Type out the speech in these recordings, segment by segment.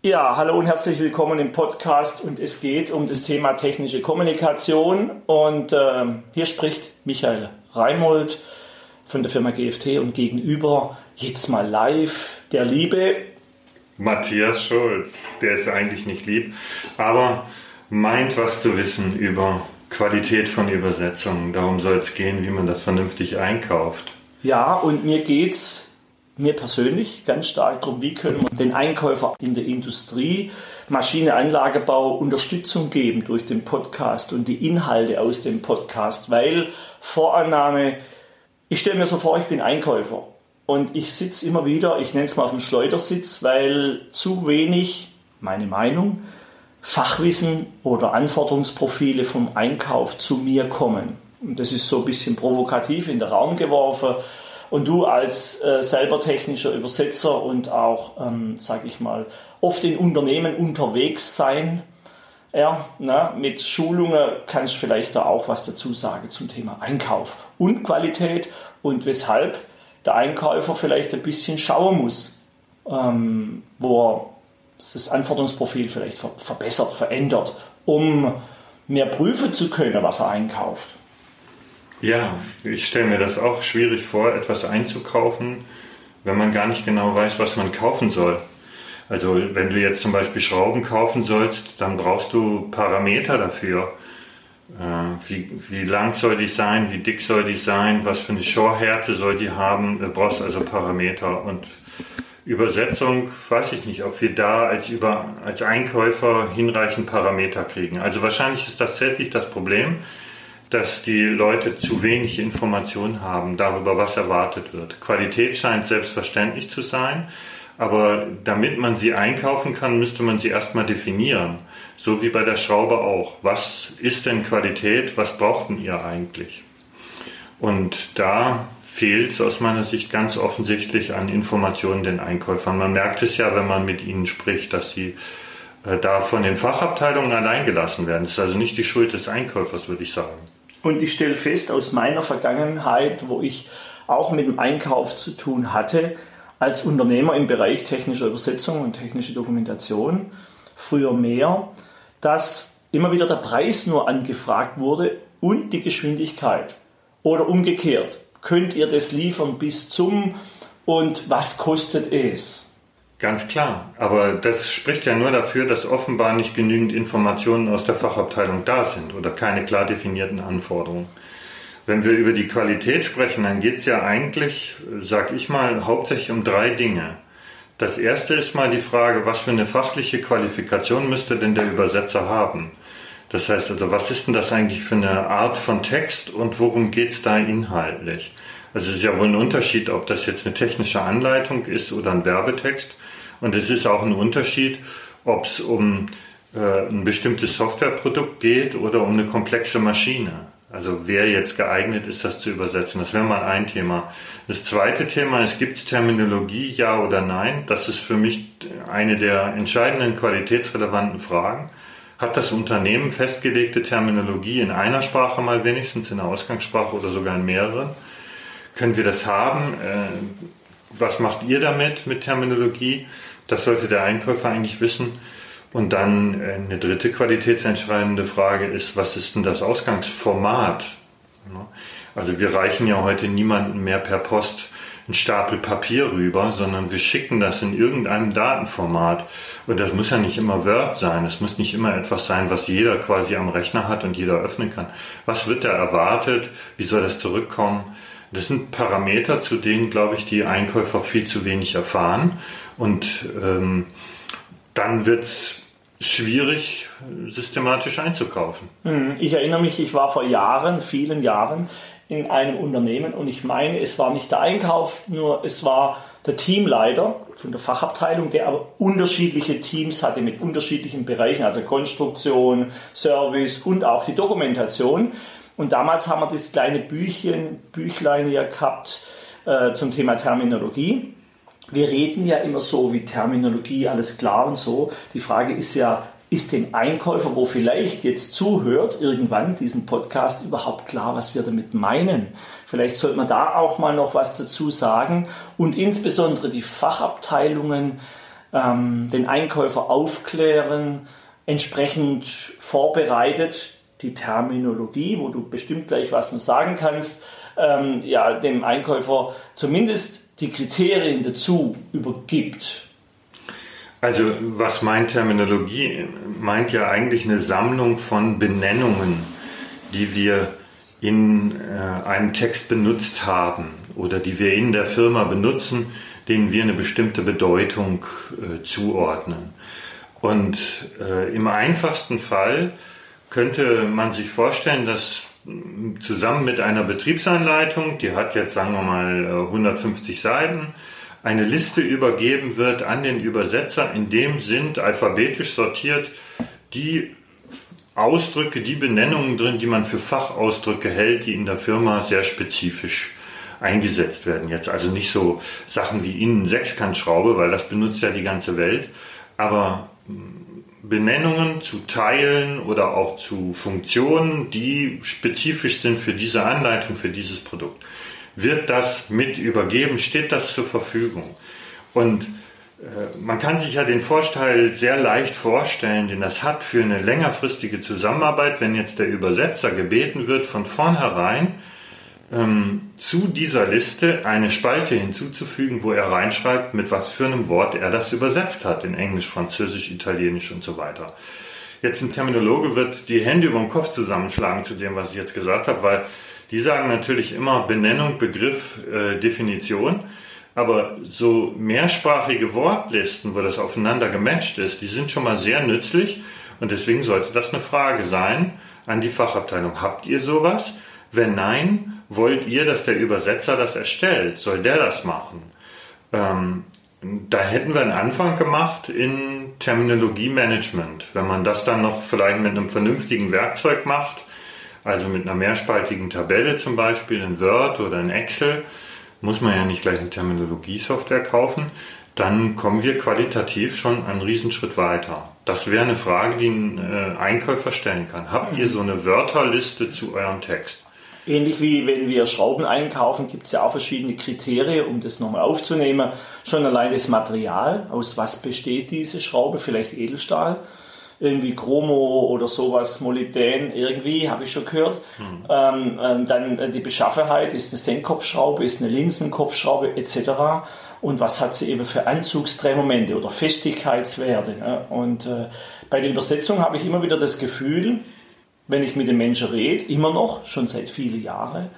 Ja, hallo und herzlich willkommen im Podcast und es geht um das Thema technische Kommunikation und äh, hier spricht Michael Reimold von der Firma GFT und gegenüber jetzt mal live der liebe Matthias Schulz. Der ist eigentlich nicht lieb, aber meint was zu wissen über Qualität von Übersetzungen. Darum soll es gehen, wie man das vernünftig einkauft. Ja, und mir geht's mir persönlich ganz stark darum, wie können wir den Einkäufer in der Industrie, Maschine, Anlagebau Unterstützung geben durch den Podcast und die Inhalte aus dem Podcast, weil Vorannahme, ich stelle mir so vor, ich bin Einkäufer und ich sitze immer wieder, ich nenne es mal auf dem Schleudersitz, weil zu wenig, meine Meinung, Fachwissen oder Anforderungsprofile vom Einkauf zu mir kommen. Und das ist so ein bisschen provokativ in den Raum geworfen. Und du als äh, selber technischer Übersetzer und auch, ähm, sage ich mal, oft in Unternehmen unterwegs sein, ja, na, mit Schulungen kannst du vielleicht da auch was dazu sagen zum Thema Einkauf und Qualität und weshalb der Einkäufer vielleicht ein bisschen schauen muss, ähm, wo er das Anforderungsprofil vielleicht ver verbessert, verändert, um mehr prüfen zu können, was er einkauft. Ja, ich stelle mir das auch schwierig vor, etwas einzukaufen, wenn man gar nicht genau weiß, was man kaufen soll. Also wenn du jetzt zum Beispiel Schrauben kaufen sollst, dann brauchst du Parameter dafür. Äh, wie, wie lang soll die sein, wie dick soll die sein, was für eine Schorhärte soll die haben. Du brauchst also Parameter. Und Übersetzung, weiß ich nicht, ob wir da als, Über, als Einkäufer hinreichend Parameter kriegen. Also wahrscheinlich ist das tatsächlich das Problem dass die Leute zu wenig Informationen haben darüber, was erwartet wird. Qualität scheint selbstverständlich zu sein, aber damit man sie einkaufen kann, müsste man sie erstmal definieren. So wie bei der Schraube auch. Was ist denn Qualität? Was brauchten ihr eigentlich? Und da fehlt es aus meiner Sicht ganz offensichtlich an Informationen den Einkäufern. Man merkt es ja, wenn man mit ihnen spricht, dass sie äh, da von den Fachabteilungen allein gelassen werden. Das ist also nicht die Schuld des Einkäufers, würde ich sagen. Und ich stelle fest aus meiner Vergangenheit, wo ich auch mit dem Einkauf zu tun hatte, als Unternehmer im Bereich technischer Übersetzung und technische Dokumentation, früher mehr, dass immer wieder der Preis nur angefragt wurde und die Geschwindigkeit. Oder umgekehrt, könnt ihr das liefern bis zum und was kostet es? Ganz klar, aber das spricht ja nur dafür, dass offenbar nicht genügend Informationen aus der Fachabteilung da sind oder keine klar definierten Anforderungen. Wenn wir über die Qualität sprechen, dann geht es ja eigentlich, sag ich mal, hauptsächlich um drei Dinge. Das erste ist mal die Frage, was für eine fachliche Qualifikation müsste denn der Übersetzer haben? Das heißt also, was ist denn das eigentlich für eine Art von Text und worum geht es da inhaltlich? Also es ist ja wohl ein Unterschied, ob das jetzt eine technische Anleitung ist oder ein Werbetext. Und es ist auch ein Unterschied, ob es um äh, ein bestimmtes Softwareprodukt geht oder um eine komplexe Maschine. Also wer jetzt geeignet ist, das zu übersetzen. Das wäre mal ein Thema. Das zweite Thema ist, gibt es Terminologie, ja oder nein? Das ist für mich eine der entscheidenden qualitätsrelevanten Fragen. Hat das Unternehmen festgelegte Terminologie in einer Sprache mal wenigstens, in der Ausgangssprache oder sogar in mehreren? Können wir das haben? Äh, was macht ihr damit mit Terminologie? Das sollte der Einkäufer eigentlich wissen. Und dann äh, eine dritte qualitätsentscheidende Frage ist, was ist denn das Ausgangsformat? Also wir reichen ja heute niemanden mehr per Post einen Stapel Papier rüber, sondern wir schicken das in irgendeinem Datenformat. Und das muss ja nicht immer Word sein. Es muss nicht immer etwas sein, was jeder quasi am Rechner hat und jeder öffnen kann. Was wird da erwartet? Wie soll das zurückkommen? Das sind Parameter, zu denen, glaube ich, die Einkäufer viel zu wenig erfahren. Und ähm, dann wird es schwierig, systematisch einzukaufen. Hm, ich erinnere mich, ich war vor Jahren, vielen Jahren, in einem Unternehmen und ich meine, es war nicht der Einkauf, nur es war der Teamleiter von der Fachabteilung, der aber unterschiedliche Teams hatte mit unterschiedlichen Bereichen, also Konstruktion, Service und auch die Dokumentation. Und damals haben wir das kleine Büchchen, Büchlein ja gehabt äh, zum Thema Terminologie. Wir reden ja immer so wie Terminologie, alles klar und so. Die Frage ist ja, ist dem Einkäufer, wo vielleicht jetzt zuhört, irgendwann diesen Podcast überhaupt klar, was wir damit meinen? Vielleicht sollte man da auch mal noch was dazu sagen und insbesondere die Fachabteilungen ähm, den Einkäufer aufklären, entsprechend vorbereitet, die Terminologie, wo du bestimmt gleich was noch sagen kannst, ähm, ja, dem Einkäufer zumindest die Kriterien dazu übergibt. Also was meint Terminologie? Meint ja eigentlich eine Sammlung von Benennungen, die wir in äh, einem Text benutzt haben oder die wir in der Firma benutzen, denen wir eine bestimmte Bedeutung äh, zuordnen. Und äh, im einfachsten Fall könnte man sich vorstellen, dass zusammen mit einer Betriebsanleitung, die hat jetzt sagen wir mal 150 Seiten, eine Liste übergeben wird an den Übersetzer, in dem sind alphabetisch sortiert die Ausdrücke, die Benennungen drin, die man für Fachausdrücke hält, die in der Firma sehr spezifisch eingesetzt werden. Jetzt also nicht so Sachen wie Innen-Sechskantschraube, weil das benutzt ja die ganze Welt, aber Benennungen zu Teilen oder auch zu Funktionen, die spezifisch sind für diese Anleitung, für dieses Produkt. Wird das mit übergeben? Steht das zur Verfügung? Und äh, man kann sich ja den Vorteil sehr leicht vorstellen, den das hat für eine längerfristige Zusammenarbeit, wenn jetzt der Übersetzer gebeten wird, von vornherein ähm, zu dieser Liste eine Spalte hinzuzufügen, wo er reinschreibt, mit was für einem Wort er das übersetzt hat, in Englisch, Französisch, Italienisch und so weiter. Jetzt ein Terminologe wird die Hände über den Kopf zusammenschlagen zu dem, was ich jetzt gesagt habe, weil die sagen natürlich immer Benennung, Begriff, äh, Definition. Aber so mehrsprachige Wortlisten, wo das aufeinander gematcht ist, die sind schon mal sehr nützlich. Und deswegen sollte das eine Frage sein an die Fachabteilung. Habt ihr sowas? Wenn nein, wollt ihr, dass der Übersetzer das erstellt? Soll der das machen? Ähm, da hätten wir einen Anfang gemacht in Terminologie-Management. Wenn man das dann noch vielleicht mit einem vernünftigen Werkzeug macht, also mit einer mehrspaltigen Tabelle zum Beispiel in Word oder in Excel, muss man ja nicht gleich eine Terminologie-Software kaufen, dann kommen wir qualitativ schon einen Riesenschritt weiter. Das wäre eine Frage, die ein äh, Einkäufer stellen kann. Habt ihr so eine Wörterliste zu eurem Text? Ähnlich wie wenn wir Schrauben einkaufen, gibt es ja auch verschiedene Kriterien, um das nochmal aufzunehmen. Schon allein das Material, aus was besteht diese Schraube, vielleicht Edelstahl, irgendwie Chromo oder sowas, Molybdän, irgendwie, habe ich schon gehört. Mhm. Ähm, ähm, dann die Beschaffenheit, ist eine Senkkopfschraube, ist eine Linsenkopfschraube etc. Und was hat sie eben für Anzugsdrehmomente oder Festigkeitswerte. Ne? Und äh, bei der Übersetzung habe ich immer wieder das Gefühl, wenn ich mit den Menschen rede, immer noch, schon seit vielen Jahren,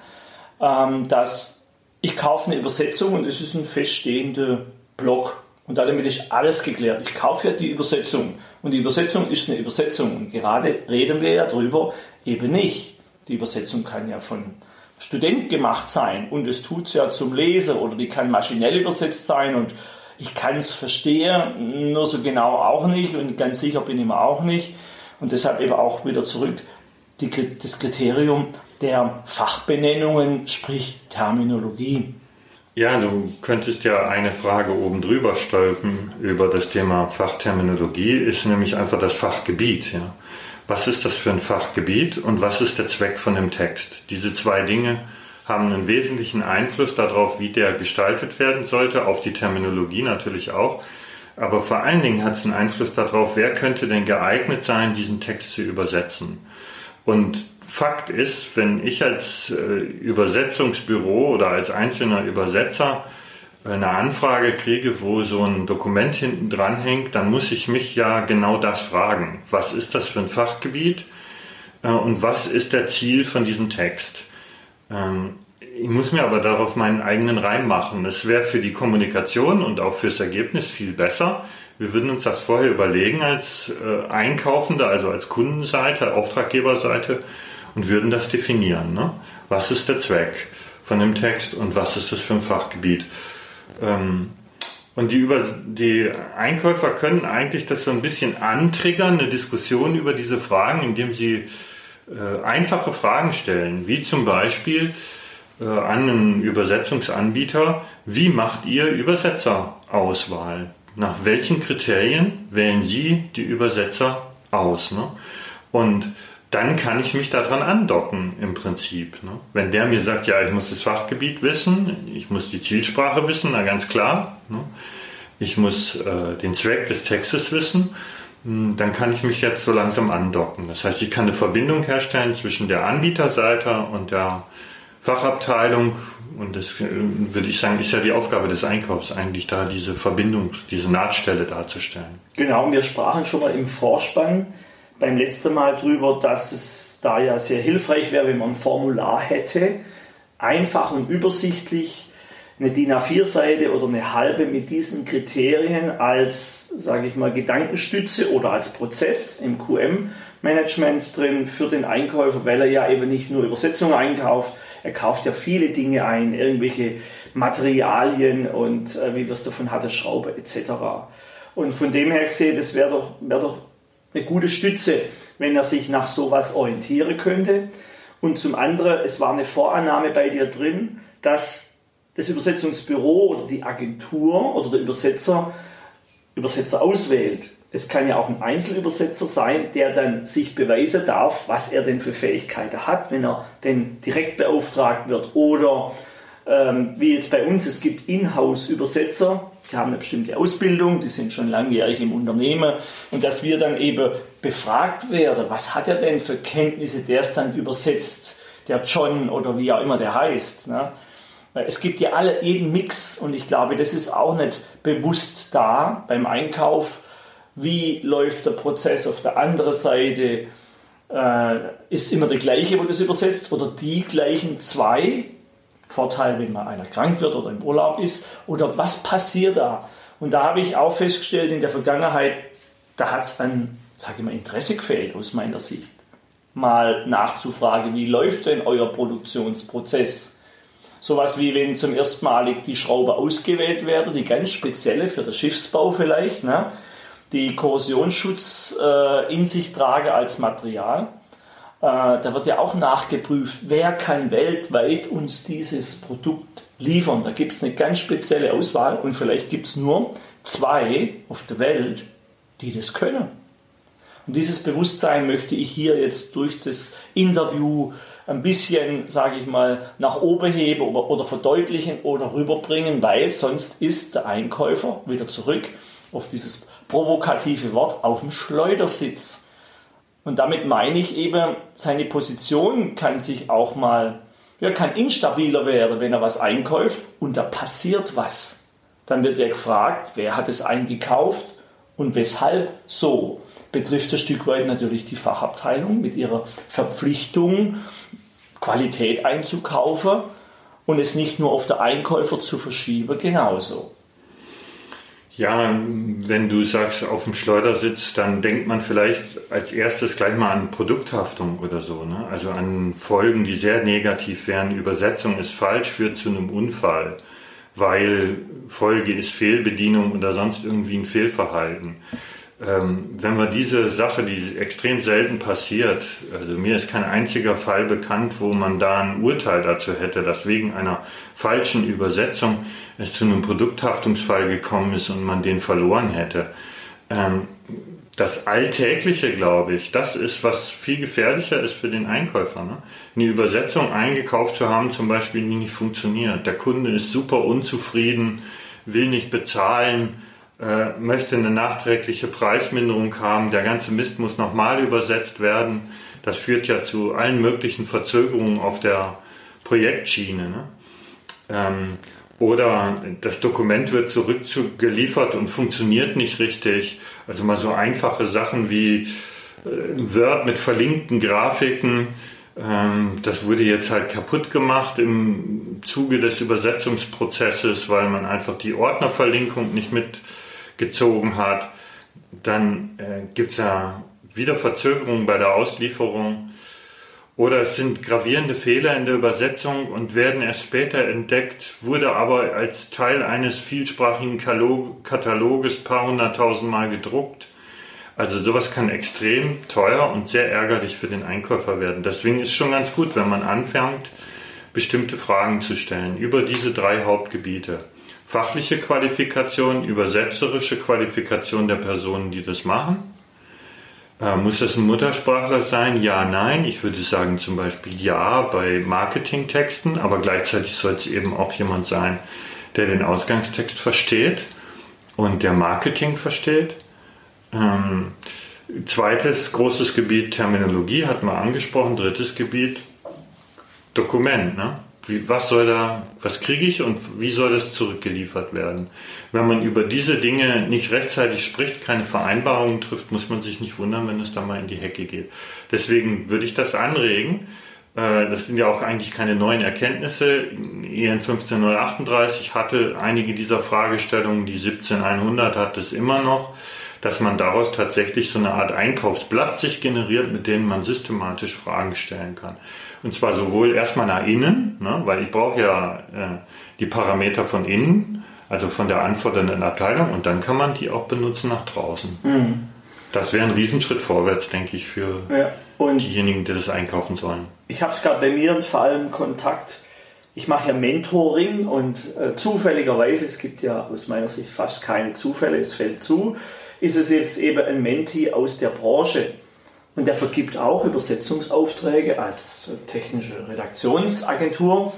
ähm, dass ich kaufe eine Übersetzung und es ist ein feststehender Block. Und damit ist alles geklärt. Ich kaufe ja die Übersetzung. Und die Übersetzung ist eine Übersetzung. Und gerade reden wir ja drüber eben nicht. Die Übersetzung kann ja von Student gemacht sein und es tut es ja zum Leser oder die kann maschinell übersetzt sein und ich kann es verstehen, nur so genau auch nicht und ganz sicher bin ich mir auch nicht. Und deshalb eben auch wieder zurück die, das Kriterium der Fachbenennungen, sprich Terminologie. Ja, du könntest ja eine Frage oben drüber stülpen über das Thema Fachterminologie, ist nämlich einfach das Fachgebiet. Ja. Was ist das für ein Fachgebiet und was ist der Zweck von dem Text? Diese zwei Dinge haben einen wesentlichen Einfluss darauf, wie der gestaltet werden sollte, auf die Terminologie natürlich auch. Aber vor allen Dingen hat es einen Einfluss darauf, wer könnte denn geeignet sein, diesen Text zu übersetzen. Und Fakt ist, wenn ich als äh, Übersetzungsbüro oder als einzelner Übersetzer eine Anfrage kriege, wo so ein Dokument hinten dran hängt, dann muss ich mich ja genau das fragen. Was ist das für ein Fachgebiet äh, und was ist der Ziel von diesem Text? Ähm, ich muss mir aber darauf meinen eigenen Reim machen. Es wäre für die Kommunikation und auch fürs Ergebnis viel besser, wir würden uns das vorher überlegen als äh, Einkaufende, also als Kundenseite, Auftraggeberseite und würden das definieren. Ne? Was ist der Zweck von dem Text und was ist das für ein Fachgebiet? Ähm, und die, über, die Einkäufer können eigentlich das so ein bisschen antriggern, eine Diskussion über diese Fragen, indem sie äh, einfache Fragen stellen, wie zum Beispiel äh, an einen Übersetzungsanbieter, wie macht ihr Übersetzerauswahl? Nach welchen Kriterien wählen Sie die Übersetzer aus? Ne? Und dann kann ich mich daran andocken im Prinzip. Ne? Wenn der mir sagt, ja, ich muss das Fachgebiet wissen, ich muss die Zielsprache wissen, na ganz klar. Ne? ich muss äh, den Zweck des Textes wissen, hm, dann kann ich mich jetzt so langsam andocken. Das heißt, ich kann eine Verbindung herstellen zwischen der Anbieterseite und der Fachabteilung. Und das äh, würde ich sagen, ist ja die Aufgabe des Einkaufs eigentlich da, diese Verbindung, diese Nahtstelle darzustellen. Genau, wir sprachen schon mal im Vorspann beim letzten Mal drüber, dass es da ja sehr hilfreich wäre, wenn man ein Formular hätte, einfach und übersichtlich eine DIN A4-Seite oder eine halbe mit diesen Kriterien als, sage ich mal, Gedankenstütze oder als Prozess im QM-Management drin für den Einkäufer, weil er ja eben nicht nur Übersetzungen einkauft, er kauft ja viele Dinge ein, irgendwelche Materialien und äh, wie wir es davon hatten, Schraube etc. Und von dem her gesehen, das wäre doch, wär doch eine gute Stütze, wenn er sich nach sowas orientieren könnte. Und zum anderen, es war eine Vorannahme bei dir drin, dass das Übersetzungsbüro oder die Agentur oder der Übersetzer Übersetzer auswählt. Es kann ja auch ein Einzelübersetzer sein, der dann sich beweisen darf, was er denn für Fähigkeiten hat, wenn er denn direkt beauftragt wird. Oder ähm, wie jetzt bei uns, es gibt Inhouse-Übersetzer, die haben eine bestimmte Ausbildung, die sind schon langjährig im Unternehmen und dass wir dann eben befragt werden, was hat er denn für Kenntnisse, der es dann übersetzt, der John oder wie auch immer der heißt. Ne? Es gibt ja alle jeden Mix und ich glaube, das ist auch nicht bewusst da beim Einkauf. Wie läuft der Prozess auf der anderen Seite? Äh, ist immer der gleiche, wo das übersetzt oder die gleichen zwei? Vorteil, wenn mal einer krank wird oder im Urlaub ist oder was passiert da? Und da habe ich auch festgestellt in der Vergangenheit, da hat es an, sage ich mal, Interesse gefehlt aus meiner Sicht. Mal nachzufragen, wie läuft denn euer Produktionsprozess? Sowas wie wenn zum ersten Mal die Schraube ausgewählt werden, die ganz spezielle für den Schiffsbau vielleicht, ne? Die Korrosionsschutz äh, in sich trage als Material. Äh, da wird ja auch nachgeprüft, wer kann weltweit uns dieses Produkt liefern. Da gibt es eine ganz spezielle Auswahl und vielleicht gibt es nur zwei auf der Welt, die das können. Und dieses Bewusstsein möchte ich hier jetzt durch das Interview ein bisschen, sage ich mal, nach oben heben oder, oder verdeutlichen oder rüberbringen, weil sonst ist der Einkäufer wieder zurück auf dieses provokative Wort auf dem Schleudersitz. Und damit meine ich eben, seine Position kann sich auch mal, ja, kann instabiler werden, wenn er was einkäuft und da passiert was. Dann wird er gefragt, wer hat es eingekauft und weshalb so. Betrifft ein Stück weit natürlich die Fachabteilung mit ihrer Verpflichtung, Qualität einzukaufen und es nicht nur auf der Einkäufer zu verschieben, genauso. Ja, wenn du sagst auf dem Schleudersitz, dann denkt man vielleicht als erstes gleich mal an Produkthaftung oder so. Ne? Also an Folgen, die sehr negativ wären. Übersetzung ist falsch, führt zu einem Unfall, weil Folge ist Fehlbedienung oder sonst irgendwie ein Fehlverhalten wenn wir diese Sache, die extrem selten passiert, also mir ist kein einziger Fall bekannt, wo man da ein Urteil dazu hätte, dass wegen einer falschen Übersetzung es zu einem Produkthaftungsfall gekommen ist und man den verloren hätte. Ähm, das Alltägliche, glaube ich, das ist, was viel gefährlicher ist für den Einkäufer. Ne? Eine Übersetzung eingekauft zu haben, zum Beispiel, die nicht funktioniert. Der Kunde ist super unzufrieden, will nicht bezahlen, äh, möchte eine nachträgliche Preisminderung haben, der ganze Mist muss nochmal übersetzt werden. Das führt ja zu allen möglichen Verzögerungen auf der Projektschiene. Ne? Ähm, oder das Dokument wird zurückgeliefert und funktioniert nicht richtig. Also mal so einfache Sachen wie äh, Word mit verlinkten Grafiken. Ähm, das wurde jetzt halt kaputt gemacht im Zuge des Übersetzungsprozesses, weil man einfach die Ordnerverlinkung nicht mit gezogen hat. Dann äh, gibt es ja wieder Verzögerungen bei der Auslieferung. Oder es sind gravierende Fehler in der Übersetzung und werden erst später entdeckt, wurde aber als Teil eines vielsprachigen Kataloges paar hunderttausend Mal gedruckt. Also sowas kann extrem teuer und sehr ärgerlich für den Einkäufer werden. Deswegen ist es schon ganz gut, wenn man anfängt, bestimmte Fragen zu stellen über diese drei Hauptgebiete fachliche Qualifikation, übersetzerische Qualifikation der Personen, die das machen. Äh, muss das ein Muttersprachler sein? Ja, nein. Ich würde sagen zum Beispiel ja bei Marketingtexten, aber gleichzeitig soll es eben auch jemand sein, der den Ausgangstext versteht. und der Marketing versteht. Ähm, zweites großes Gebiet Terminologie hat man angesprochen. Drittes Gebiet Dokument. Ne? Wie, was soll da, was kriege ich und wie soll das zurückgeliefert werden? Wenn man über diese Dinge nicht rechtzeitig spricht, keine Vereinbarungen trifft, muss man sich nicht wundern, wenn es da mal in die Hecke geht. Deswegen würde ich das anregen. Äh, das sind ja auch eigentlich keine neuen Erkenntnisse. EN 15038 hatte einige dieser Fragestellungen, die 17100 hat es immer noch, dass man daraus tatsächlich so eine Art Einkaufsblatt sich generiert, mit denen man systematisch Fragen stellen kann. Und zwar sowohl erstmal nach innen, ne, weil ich brauche ja äh, die Parameter von innen, also von der anfordernden Abteilung, und dann kann man die auch benutzen nach draußen. Mhm. Das wäre ein Riesenschritt vorwärts, denke ich, für ja, diejenigen, die das einkaufen sollen. Ich habe es gerade bei mir vor allem Kontakt. Ich mache ja Mentoring und äh, zufälligerweise, es gibt ja aus meiner Sicht fast keine Zufälle, es fällt zu, ist es jetzt eben ein Mentee aus der Branche. Und der vergibt auch Übersetzungsaufträge als technische Redaktionsagentur.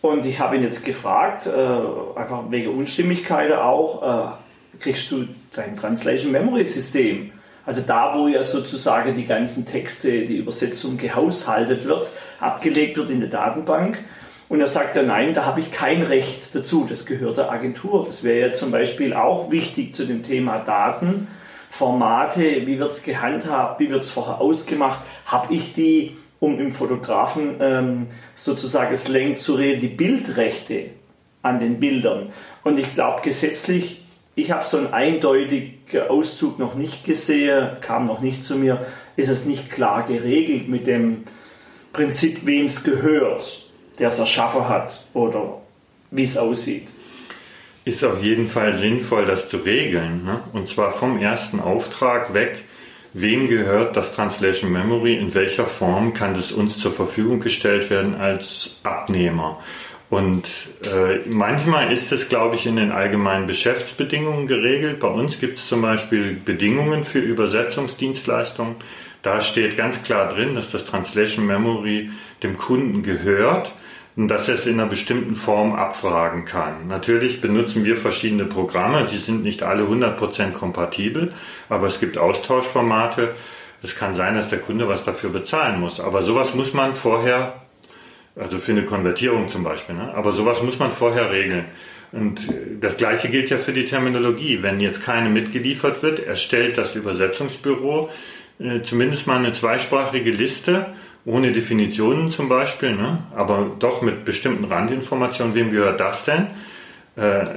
Und ich habe ihn jetzt gefragt, äh, einfach wegen Unstimmigkeiten auch, äh, kriegst du dein Translation Memory System? Also da, wo ja sozusagen die ganzen Texte, die Übersetzung gehaushaltet wird, abgelegt wird in der Datenbank. Und er sagt ja, nein, da habe ich kein Recht dazu, das gehört der Agentur. Das wäre ja zum Beispiel auch wichtig zu dem Thema Daten Formate, wie wird es gehandhabt, wie wird es vorher ausgemacht, habe ich die, um im Fotografen ähm, sozusagen Slang zu reden, die Bildrechte an den Bildern. Und ich glaube gesetzlich, ich habe so einen eindeutigen Auszug noch nicht gesehen, kam noch nicht zu mir, ist es nicht klar geregelt mit dem Prinzip, wem es gehört, der es erschaffen hat oder wie es aussieht ist auf jeden Fall sinnvoll, das zu regeln. Ne? Und zwar vom ersten Auftrag weg. Wem gehört das Translation Memory? In welcher Form kann das uns zur Verfügung gestellt werden als Abnehmer? Und äh, manchmal ist es, glaube ich, in den allgemeinen Geschäftsbedingungen geregelt. Bei uns gibt es zum Beispiel Bedingungen für Übersetzungsdienstleistungen. Da steht ganz klar drin, dass das Translation Memory dem Kunden gehört dass er es in einer bestimmten Form abfragen kann. Natürlich benutzen wir verschiedene Programme, die sind nicht alle 100% kompatibel, aber es gibt Austauschformate. Es kann sein, dass der Kunde was dafür bezahlen muss, aber sowas muss man vorher, also für eine Konvertierung zum Beispiel, ne? aber sowas muss man vorher regeln. Und das Gleiche gilt ja für die Terminologie. Wenn jetzt keine mitgeliefert wird, erstellt das Übersetzungsbüro äh, zumindest mal eine zweisprachige Liste ohne Definitionen zum Beispiel, ne? aber doch mit bestimmten Randinformationen, wem gehört das denn? Äh,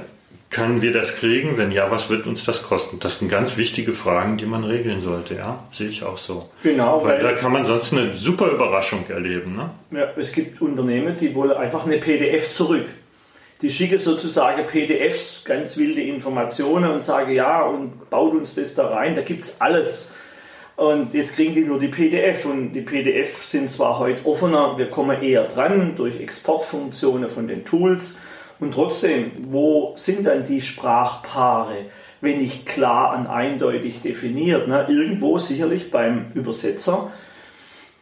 können wir das kriegen? Wenn ja, was wird uns das kosten? Das sind ganz wichtige Fragen, die man regeln sollte, ja, sehe ich auch so. Genau, weil, weil da kann man sonst eine super Überraschung erleben. Ne? Ja, es gibt Unternehmen, die wollen einfach eine PDF zurück. Die schicken sozusagen PDFs, ganz wilde Informationen und sagen, ja, und baut uns das da rein, da gibt es alles. Und jetzt kriegen die nur die PDF und die PDF sind zwar heute offener, wir kommen eher dran durch Exportfunktionen von den Tools. Und trotzdem, wo sind dann die Sprachpaare, wenn nicht klar und eindeutig definiert? Ne? Irgendwo sicherlich beim Übersetzer.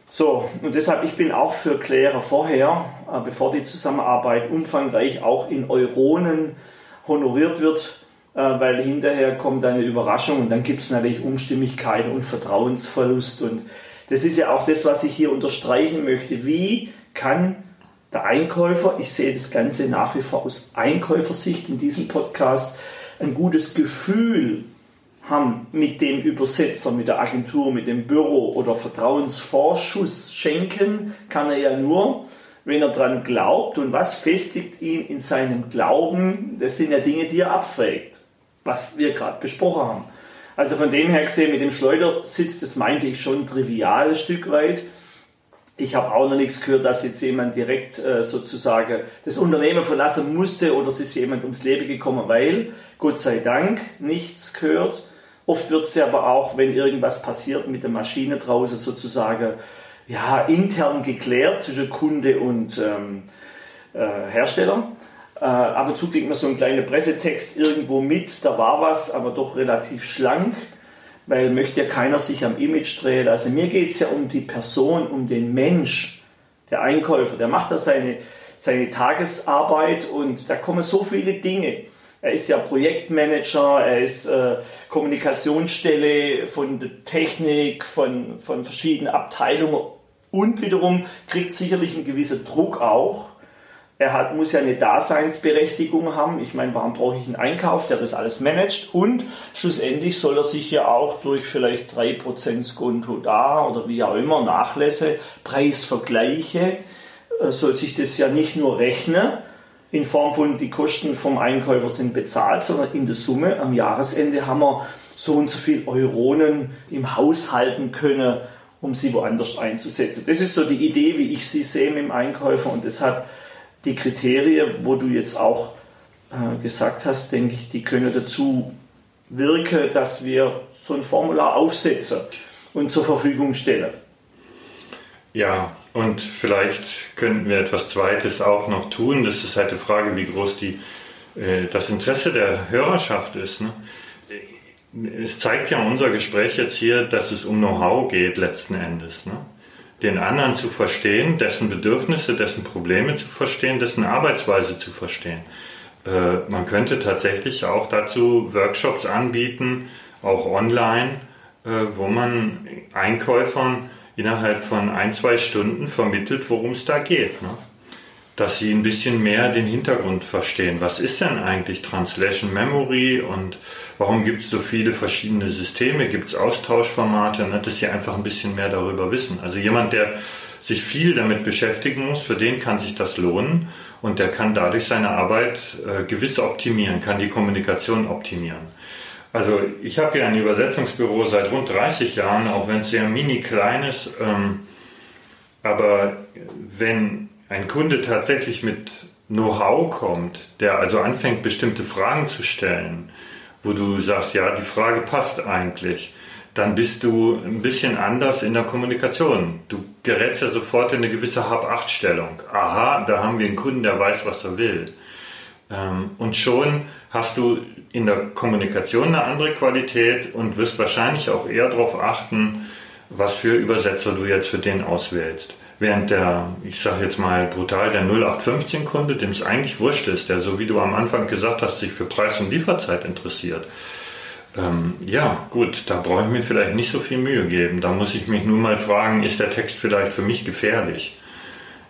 So, und deshalb, ich bin auch für Klärer vorher, äh, bevor die Zusammenarbeit umfangreich auch in Euronen honoriert wird, weil hinterher kommt eine Überraschung und dann gibt es natürlich Unstimmigkeiten und Vertrauensverlust. Und das ist ja auch das, was ich hier unterstreichen möchte. Wie kann der Einkäufer, ich sehe das Ganze nach wie vor aus Einkäufersicht in diesem Podcast, ein gutes Gefühl haben mit dem Übersetzer, mit der Agentur, mit dem Büro oder Vertrauensvorschuss schenken, kann er ja nur, wenn er daran glaubt und was festigt ihn in seinem Glauben, das sind ja Dinge, die er abfragt was wir gerade besprochen haben. Also von dem her gesehen, mit dem Schleudersitz, das meinte ich schon trivial ein Stück weit. Ich habe auch noch nichts gehört, dass jetzt jemand direkt äh, sozusagen das Unternehmen verlassen musste oder es ist jemand ums Leben gekommen, weil Gott sei Dank nichts gehört. Oft wird es ja aber auch, wenn irgendwas passiert mit der Maschine draußen sozusagen, ja, intern geklärt zwischen Kunde und ähm, äh, Hersteller. Äh, ab und zu kriegt man so einen kleinen Pressetext irgendwo mit, da war was, aber doch relativ schlank, weil möchte ja keiner sich am Image drehen. Also mir geht es ja um die Person, um den Mensch, der Einkäufer, der macht da seine, seine Tagesarbeit und da kommen so viele Dinge. Er ist ja Projektmanager, er ist äh, Kommunikationsstelle von der Technik, von, von verschiedenen Abteilungen und wiederum kriegt sicherlich einen gewissen Druck auch. Er hat, muss ja eine Daseinsberechtigung haben. Ich meine, warum brauche ich einen Einkauf, der das alles managt? Und schlussendlich soll er sich ja auch durch vielleicht 3% Skonto da oder wie auch immer Nachlässe, Preisvergleiche, äh, soll sich das ja nicht nur rechnen in Form von die Kosten vom Einkäufer sind bezahlt, sondern in der Summe am Jahresende haben wir so und so viel Euronen im Haus halten können um sie woanders einzusetzen. Das ist so die Idee, wie ich sie sehe mit dem Einkäufer und deshalb die Kriterien, wo du jetzt auch äh, gesagt hast, denke ich, die können dazu wirken, dass wir so ein Formular aufsetzen und zur Verfügung stellen. Ja, und vielleicht könnten wir etwas Zweites auch noch tun. Das ist halt die Frage, wie groß die, äh, das Interesse der Hörerschaft ist. Ne? es zeigt ja unser Gespräch jetzt hier, dass es um Know-how geht letzten Endes. Ne? Den anderen zu verstehen, dessen Bedürfnisse, dessen Probleme zu verstehen, dessen Arbeitsweise zu verstehen. Äh, man könnte tatsächlich auch dazu Workshops anbieten, auch online, äh, wo man Einkäufern innerhalb von ein, zwei Stunden vermittelt, worum es da geht. Ne? Dass sie ein bisschen mehr den Hintergrund verstehen. Was ist denn eigentlich Translation Memory und warum gibt es so viele verschiedene Systeme? Gibt es Austauschformate? Ne? Dass sie einfach ein bisschen mehr darüber wissen. Also jemand, der sich viel damit beschäftigen muss, für den kann sich das lohnen und der kann dadurch seine Arbeit äh, gewiss optimieren, kann die Kommunikation optimieren. Also ich habe ja ein Übersetzungsbüro seit rund 30 Jahren, auch wenn es sehr mini klein ist. Ähm, aber wenn ein Kunde tatsächlich mit Know-how kommt, der also anfängt, bestimmte Fragen zu stellen, wo du sagst, ja, die Frage passt eigentlich, dann bist du ein bisschen anders in der Kommunikation. Du gerätst ja sofort in eine gewisse Hab-Acht-Stellung. Aha, da haben wir einen Kunden, der weiß, was er will. Ähm, und schon hast du in der Kommunikation eine andere Qualität und wirst wahrscheinlich auch eher darauf achten, was für Übersetzer du jetzt für den auswählst. Während der, ich sage jetzt mal brutal, der 0815-Kunde, dem es eigentlich wurscht ist, der so wie du am Anfang gesagt hast, sich für Preis und Lieferzeit interessiert, ähm, ja, gut, da brauche ich mir vielleicht nicht so viel Mühe geben. Da muss ich mich nur mal fragen, ist der Text vielleicht für mich gefährlich?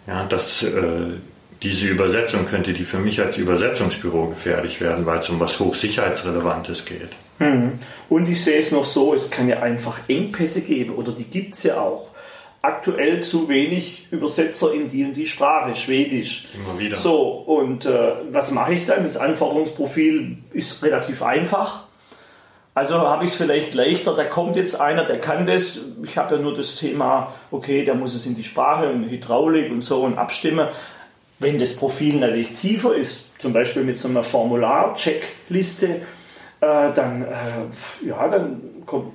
Ja, dass äh, diese Übersetzung könnte die für mich als Übersetzungsbüro gefährlich werden, weil es um was Hochsicherheitsrelevantes geht. Mhm. Und ich sehe es noch so, es kann ja einfach Engpässe geben oder die gibt es ja auch aktuell zu wenig Übersetzer in die und die Sprache, Schwedisch. Immer wieder. So, und äh, was mache ich dann? Das Anforderungsprofil ist relativ einfach. Also habe ich es vielleicht leichter, da kommt jetzt einer, der kann das. Ich habe ja nur das Thema, okay, der muss es in die Sprache und Hydraulik und so und abstimmen. Wenn das Profil natürlich tiefer ist, zum Beispiel mit so einer Formular-Checkliste, äh, dann, äh, ja, dann kommt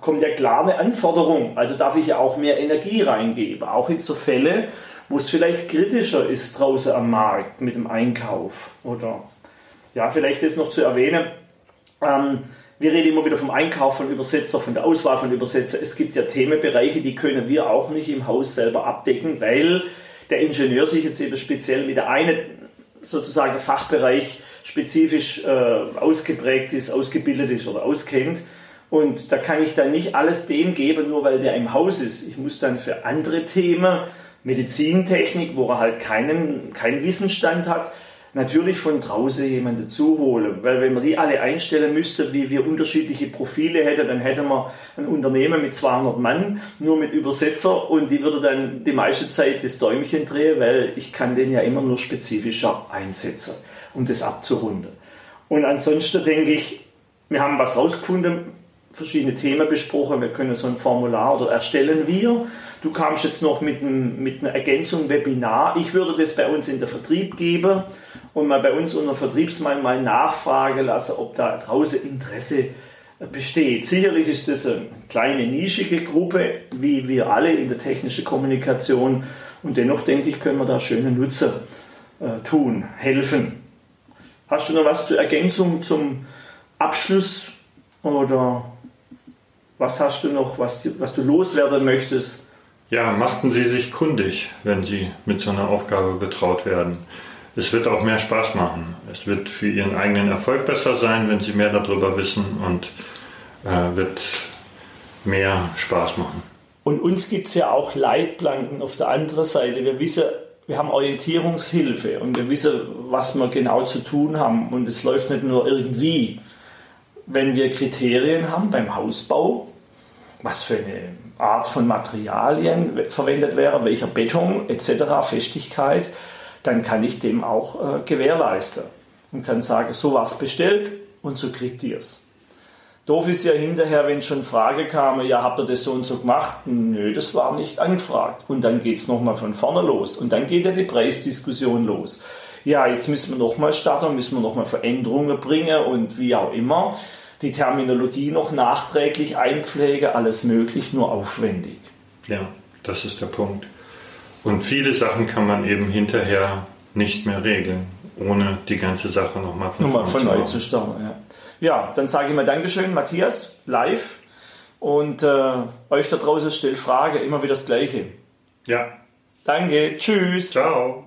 kommt ja klar eine Anforderung. Also darf ich ja auch mehr Energie reingeben. Auch in so Fälle, wo es vielleicht kritischer ist draußen am Markt mit dem Einkauf. Oder ja, vielleicht ist noch zu erwähnen, ähm, wir reden immer wieder vom Einkauf von Übersetzer, von der Auswahl von Übersetzer. Es gibt ja Themenbereiche, die können wir auch nicht im Haus selber abdecken, weil der Ingenieur sich jetzt eben speziell mit der einen sozusagen Fachbereich spezifisch äh, ausgeprägt ist, ausgebildet ist oder auskennt. Und da kann ich dann nicht alles dem geben, nur weil der im Haus ist. Ich muss dann für andere Themen, Medizintechnik, wo er halt keinen, keinen Wissensstand hat, natürlich von draußen jemanden dazu holen. Weil wenn man die alle einstellen müsste, wie wir unterschiedliche Profile hätten, dann hätten wir ein Unternehmen mit 200 Mann, nur mit Übersetzer und die würde dann die meiste Zeit das Däumchen drehen, weil ich kann den ja immer nur spezifischer einsetzen, um das abzurunden. Und ansonsten denke ich, wir haben was rausgefunden, verschiedene Themen besprochen. Wir können so ein Formular oder erstellen wir. Du kamst jetzt noch mit, ein, mit einer Ergänzung Webinar. Ich würde das bei uns in der Vertrieb geben und mal bei uns unter Vertriebsmann mal nachfragen lassen, ob da draußen Interesse besteht. Sicherlich ist das eine kleine nischige Gruppe, wie wir alle in der technischen Kommunikation. Und dennoch denke ich, können wir da schöne Nutzer äh, tun, helfen. Hast du noch was zur Ergänzung zum Abschluss oder was hast du noch, was, was du loswerden möchtest? Ja, machten Sie sich kundig, wenn Sie mit so einer Aufgabe betraut werden. es wird auch mehr Spaß machen. Es wird für ihren eigenen Erfolg besser sein, wenn sie mehr darüber wissen und äh, wird mehr Spaß machen. Und uns gibt es ja auch Leitplanken auf der anderen Seite. Wir wissen, wir haben Orientierungshilfe und wir wissen, was wir genau zu tun haben. Und es läuft nicht nur irgendwie. Wenn wir Kriterien haben beim Hausbau, was für eine Art von Materialien verwendet wäre, welcher Beton etc., Festigkeit, dann kann ich dem auch äh, gewährleisten und kann sagen, so was bestellt und so kriegt ihr es. Doof ist ja hinterher, wenn schon Frage kam, ja, habt ihr das so und so gemacht? Nö, das war nicht angefragt. Und dann geht es nochmal von vorne los. Und dann geht ja die Preisdiskussion los. Ja, jetzt müssen wir nochmal starten, müssen wir nochmal Veränderungen bringen und wie auch immer. Die Terminologie noch nachträglich einpflege, alles möglich, nur aufwendig. Ja, das ist der Punkt. Und viele Sachen kann man eben hinterher nicht mehr regeln, ohne die ganze Sache nochmal von, nochmal von neu zu starten. Ja. Ja, dann sage ich mal Dankeschön, Matthias, live. Und äh, euch da draußen stellt Frage, immer wieder das Gleiche. Ja. Danke, tschüss. Ciao.